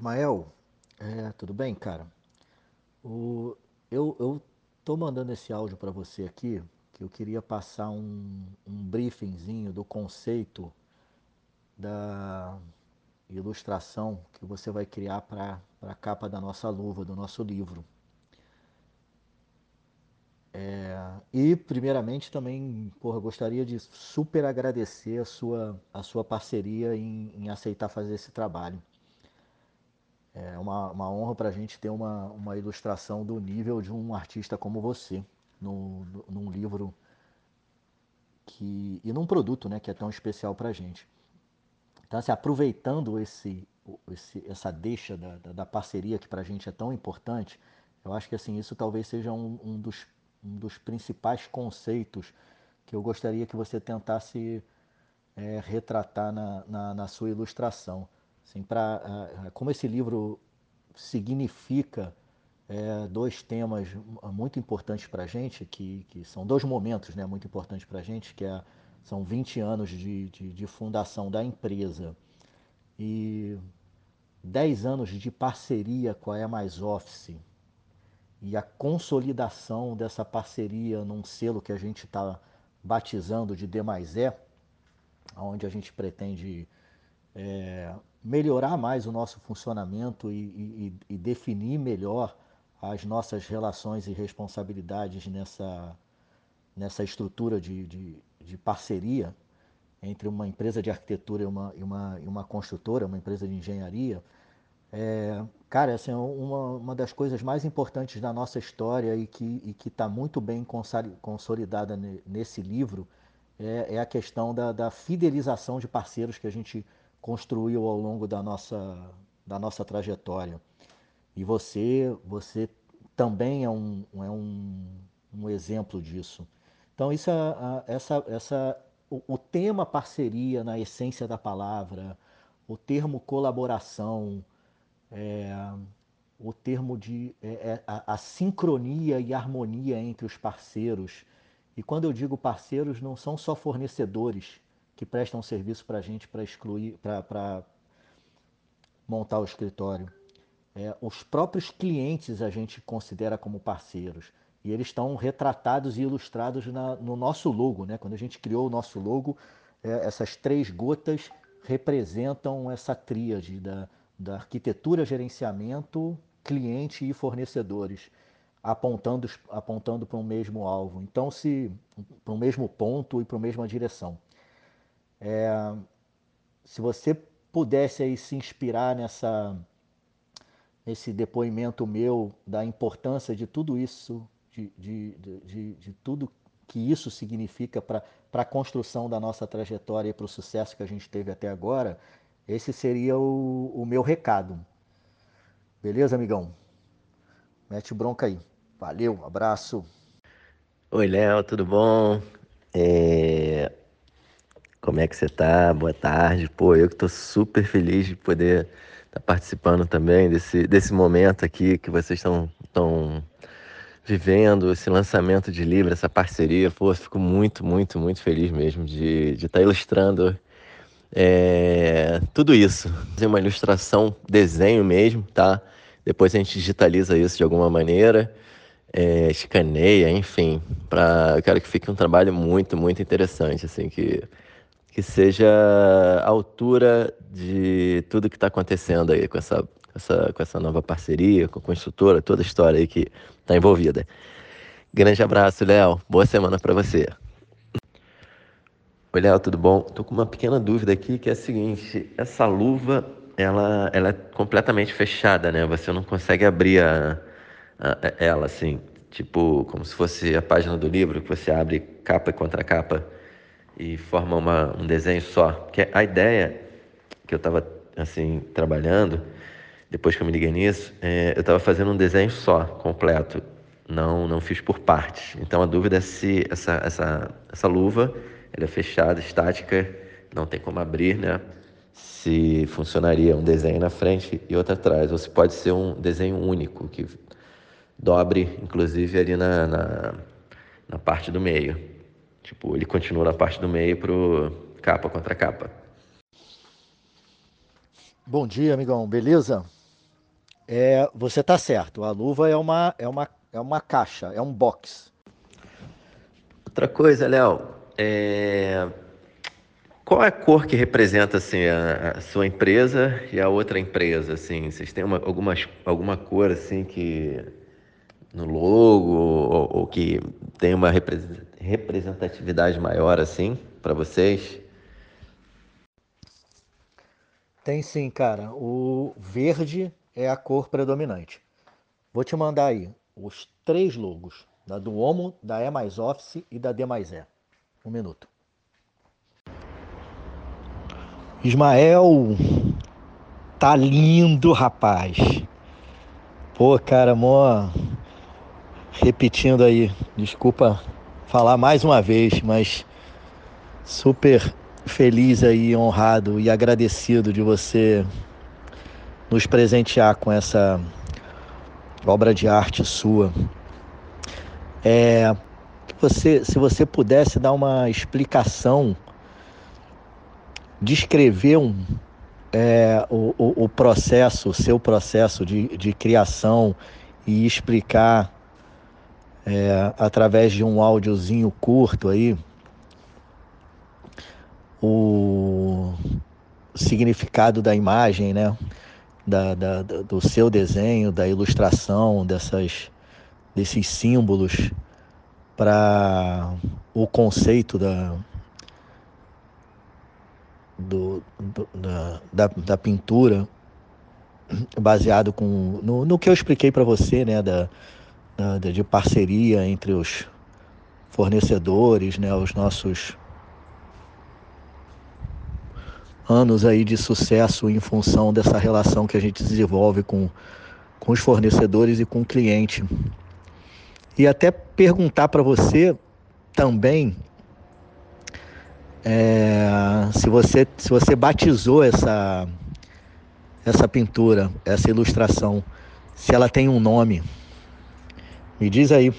Ismael, é, tudo bem, cara? O, eu, tô mandando esse áudio para você aqui, que eu queria passar um, um briefingzinho do conceito da ilustração que você vai criar para a capa da nossa luva, do nosso livro. É, e, primeiramente, também porra, gostaria de super agradecer a sua, a sua parceria em, em aceitar fazer esse trabalho. É uma, uma honra para a gente ter uma, uma ilustração do nível de um artista como você no, no, num livro que, e num produto né, que é tão especial para a gente. Então, assim, aproveitando esse, esse, essa deixa da, da, da parceria que para a gente é tão importante, eu acho que assim, isso talvez seja um, um, dos, um dos principais conceitos que eu gostaria que você tentasse é, retratar na, na, na sua ilustração. Assim, pra, uh, como esse livro significa é, dois temas muito importantes para a gente, que, que são dois momentos né, muito importantes para a gente, que é, são 20 anos de, de, de fundação da empresa. E 10 anos de parceria com a E Mais Office e a consolidação dessa parceria num selo que a gente está batizando de D mais E, onde a gente pretende é, melhorar mais o nosso funcionamento e, e, e, definir melhor as nossas relações e responsabilidades nessa, nessa estrutura de, de, de parceria entre uma empresa de arquitetura e uma, e uma, e uma construtora, uma empresa de engenharia. É, cara, é uma, uma das coisas mais importantes da nossa história e que está muito bem consolidada nesse livro é, é a questão da, da, fidelização de parceiros que a gente construiu ao longo da nossa, da nossa trajetória. E você, você também é um, é um, um exemplo disso. Então, isso, é, essa, essa, o, o tema parceria na essência da palavra, o termo colaboração, é, o termo de é, é, a, a, sincronia e harmonia entre os parceiros. E quando eu digo parceiros, não são só fornecedores, que prestam serviço para a gente para excluir, para montar o escritório. É, os próprios clientes a gente considera como parceiros e eles estão retratados e ilustrados na, no nosso logo, né? Quando a gente criou o nosso logo, é, essas três gotas representam essa tríade da, da arquitetura, gerenciamento, cliente e fornecedores, apontando apontando para um mesmo alvo. Então, se para o mesmo ponto e para a mesma direção. É, se você pudesse aí se inspirar nessa nesse depoimento meu da importância de tudo isso, de, de, de, de tudo que isso significa para a construção da nossa trajetória e para o sucesso que a gente teve até agora, esse seria o, o meu recado. Beleza, amigão? Mete bronca aí. Valeu, abraço. Oi, Léo, tudo bom? É... Como é que você tá? Boa tarde. Pô, eu que tô super feliz de poder estar tá participando também desse, desse momento aqui que vocês estão tão vivendo, esse lançamento de livro, essa parceria. Pô, fico muito, muito, muito feliz mesmo de estar tá ilustrando é, tudo isso. Fazer uma ilustração, desenho mesmo, tá? Depois a gente digitaliza isso de alguma maneira, é, escaneia, enfim. Pra, eu quero que fique um trabalho muito, muito interessante, assim, que que seja a altura de tudo que está acontecendo aí com essa, essa, com essa nova parceria, com a construtora, toda a história aí que está envolvida. Grande abraço, Léo. Boa semana para você. Oi, Léo, tudo bom? Tô com uma pequena dúvida aqui que é a seguinte: essa luva ela, ela é completamente fechada, né? Você não consegue abrir a, a, ela assim, tipo como se fosse a página do livro que você abre capa e contra capa e forma uma, um desenho só. Que a ideia que eu estava assim trabalhando depois que eu me liguei nisso, é, eu estava fazendo um desenho só, completo. Não, não fiz por partes. Então a dúvida é se essa, essa, essa luva ela é fechada, estática, não tem como abrir, né? Se funcionaria um desenho na frente e outro atrás, ou se pode ser um desenho único que dobre, inclusive ali na, na, na parte do meio. Tipo, ele continua na parte do meio pro capa contra capa. Bom dia, amigão. Beleza? É, você está certo. A luva é uma, é, uma, é uma caixa, é um box. Outra coisa, Léo, é... qual é a cor que representa assim a, a, sua empresa e a outra empresa? Assim, vocês têm uma, alguma, alguma cor assim que no logo ou, ou que tem uma representatividade maior assim para vocês? Tem sim, cara. O verde é a cor predominante. Vou te mandar aí os três logos, da do Omo, da E mais Office e da D mais E. Um minuto. Ismael, tá lindo, rapaz. Pô, cara, mó repetindo aí, desculpa falar mais uma vez, mas super feliz aí, honrado e agradecido de você nos presentear com essa obra de arte sua. É, você, se você pudesse dar uma explicação, descrever um, é, o, o, o, processo, o seu processo de, de criação e explicar é, através de um áudiozinho curto aí o significado da imagem, né? Da, da, do seu desenho, da ilustração, dessas, desses símbolos para o conceito da, do, do, da, da, da, pintura, baseado com, no, no que eu expliquei para você, né? Da, de parceria entre os fornecedores, né? Os nossos anos aí de sucesso em função dessa relação que a gente desenvolve com, com os fornecedores e com o cliente. E até perguntar para você também é, se, você, se você batizou essa, essa pintura, essa ilustração, se ela tem um nome. Me diz aí.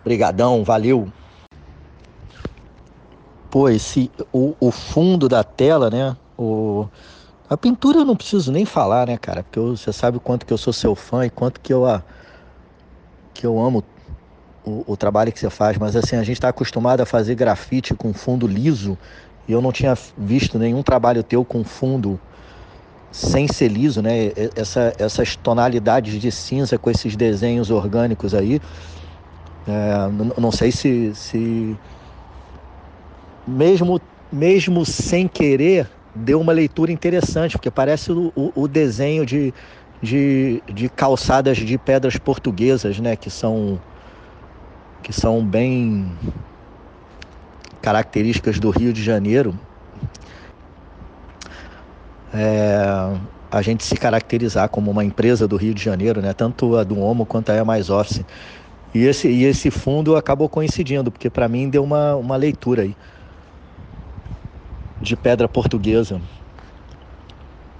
Obrigadão, valeu pô, esse, o, o fundo da tela, né? O, a pintura eu não preciso nem falar, né, cara? Porque você sabe o quanto que eu sou seu fã e quanto que eu, a, que eu amo o, o trabalho que você faz. Mas assim, a gente está acostumado a fazer grafite com fundo liso e eu não tinha visto nenhum trabalho teu com fundo sem ser liso, né? Essa, essas tonalidades de cinza com esses desenhos orgânicos aí. É, não, sei se, se mesmo, mesmo sem querer, deu uma leitura interessante, porque parece o, o, o desenho de, de, de, calçadas de pedras portuguesas, né? Que são, que são bem características do Rio de Janeiro. É, a gente se caracterizar como uma empresa do Rio de Janeiro, né? Tanto a do Omo quanto a E Mais Office. E esse, e esse fundo acabou coincidindo, porque para mim deu uma, uma leitura aí de pedra portuguesa.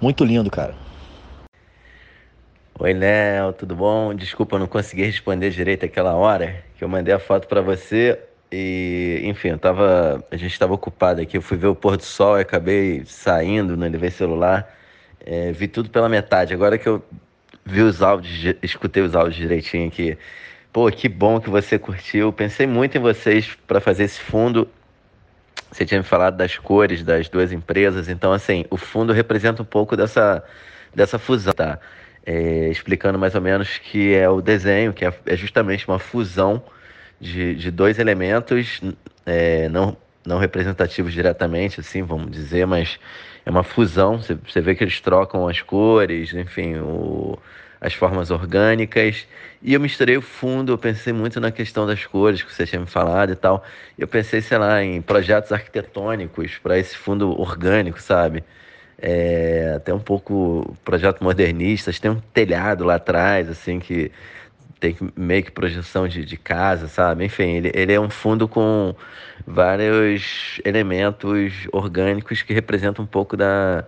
Muito lindo, cara. Oi, Léo, tudo bom? Desculpa, eu não consegui responder direito aquela hora que eu mandei a foto para você. E, enfim, eu tava, a gente estava ocupado aqui. Eu fui ver o pôr do sol e acabei saindo, não levei celular. É, vi tudo pela metade. Agora que eu vi os áudios, escutei os áudios direitinho aqui. Pô, que bom que você curtiu. Pensei muito em vocês para fazer esse fundo. Você tinha me falado das cores das duas empresas, então assim, o fundo representa um pouco dessa, dessa fusão, tá? É, explicando mais ou menos que é o desenho, que é, é justamente uma fusão de, de dois elementos é, não, não representativos diretamente, assim, vamos dizer, mas é uma fusão. Você, vê que eles trocam as cores, enfim, o, as formas orgânicas. E eu misturei o fundo, eu pensei muito na questão das cores que você tinha me falado e tal. Eu pensei, sei lá, em projetos arquitetônicos para esse fundo orgânico, sabe? É, até um pouco projeto modernistas, tem um telhado lá atrás, assim, que tem meio que projeção de, de casa, sabe? Enfim, ele, ele é um fundo com vários elementos orgânicos que representam um pouco da,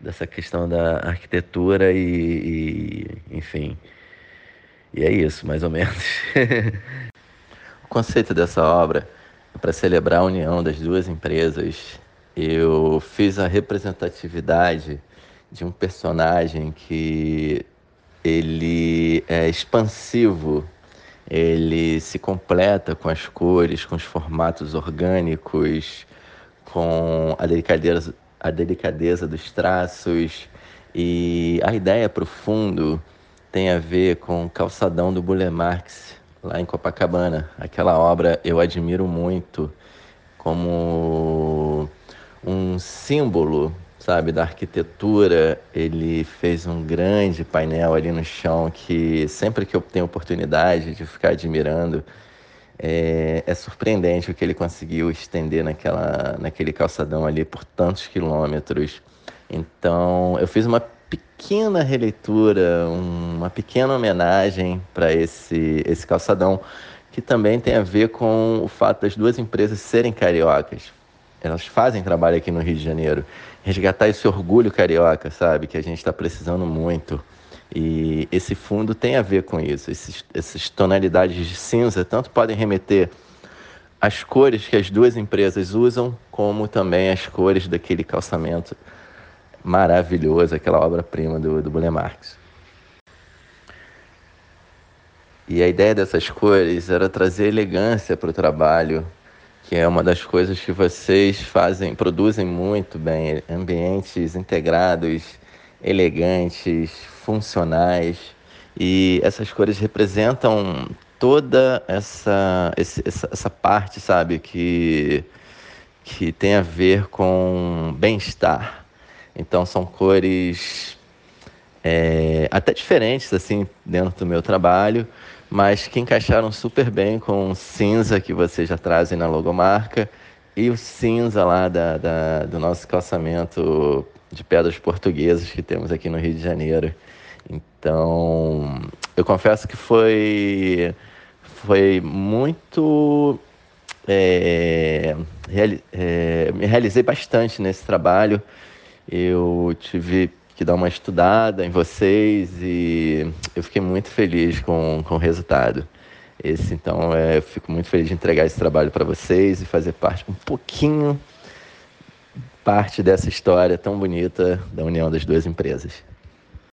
dessa questão da arquitetura e, e enfim. E é isso, mais ou menos. o conceito dessa obra é para celebrar a união das duas empresas. Eu fiz a representatividade de um personagem que ele é expansivo, ele se completa com as cores, com os formatos orgânicos, com a delicadeza, a delicadeza dos traços e a ideia para o fundo tem a ver com o calçadão do Burle Marx, lá em Copacabana. Aquela obra eu admiro muito como um símbolo, sabe, da arquitetura. Ele fez um grande painel ali no chão que sempre que eu tenho oportunidade de ficar admirando, é, é, surpreendente o que ele conseguiu estender naquela, naquele calçadão ali por tantos quilômetros. Então, eu fiz uma pequena releitura, uma pequena homenagem para esse, esse calçadão, que também tem a ver com o fato das duas empresas serem cariocas. Elas fazem trabalho aqui no Rio de Janeiro. Resgatar esse orgulho carioca, sabe? Que a gente está precisando muito. E esse fundo tem a ver com isso. Esses, essas tonalidades de cinza tanto podem remeter às cores que as duas empresas usam, como também às cores daquele calçamento maravilhoso, aquela obra-prima do, do Bullet Marx. E a ideia dessas cores era trazer elegância para o trabalho, que é uma das coisas que vocês fazem, produzem muito bem, ambientes integrados, elegantes, funcionais. E essas cores representam toda essa, essa, essa parte, sabe, que, que tem a ver com bem-estar. Então são cores é, até diferentes, assim, dentro do meu trabalho, mas que encaixaram super bem com o cinza que vocês já trazem na logomarca e o cinza lá da, da, do nosso calçamento de pedras portuguesas que temos aqui no Rio de Janeiro. Então, eu confesso que foi, foi muito. É, é, me realizei bastante nesse trabalho. Eu tive que dar uma estudada em vocês e eu fiquei muito feliz com, com o resultado. Esse, então, é, eu fico muito feliz de entregar esse trabalho para vocês e fazer parte um pouquinho parte dessa história tão bonita da união das duas empresas.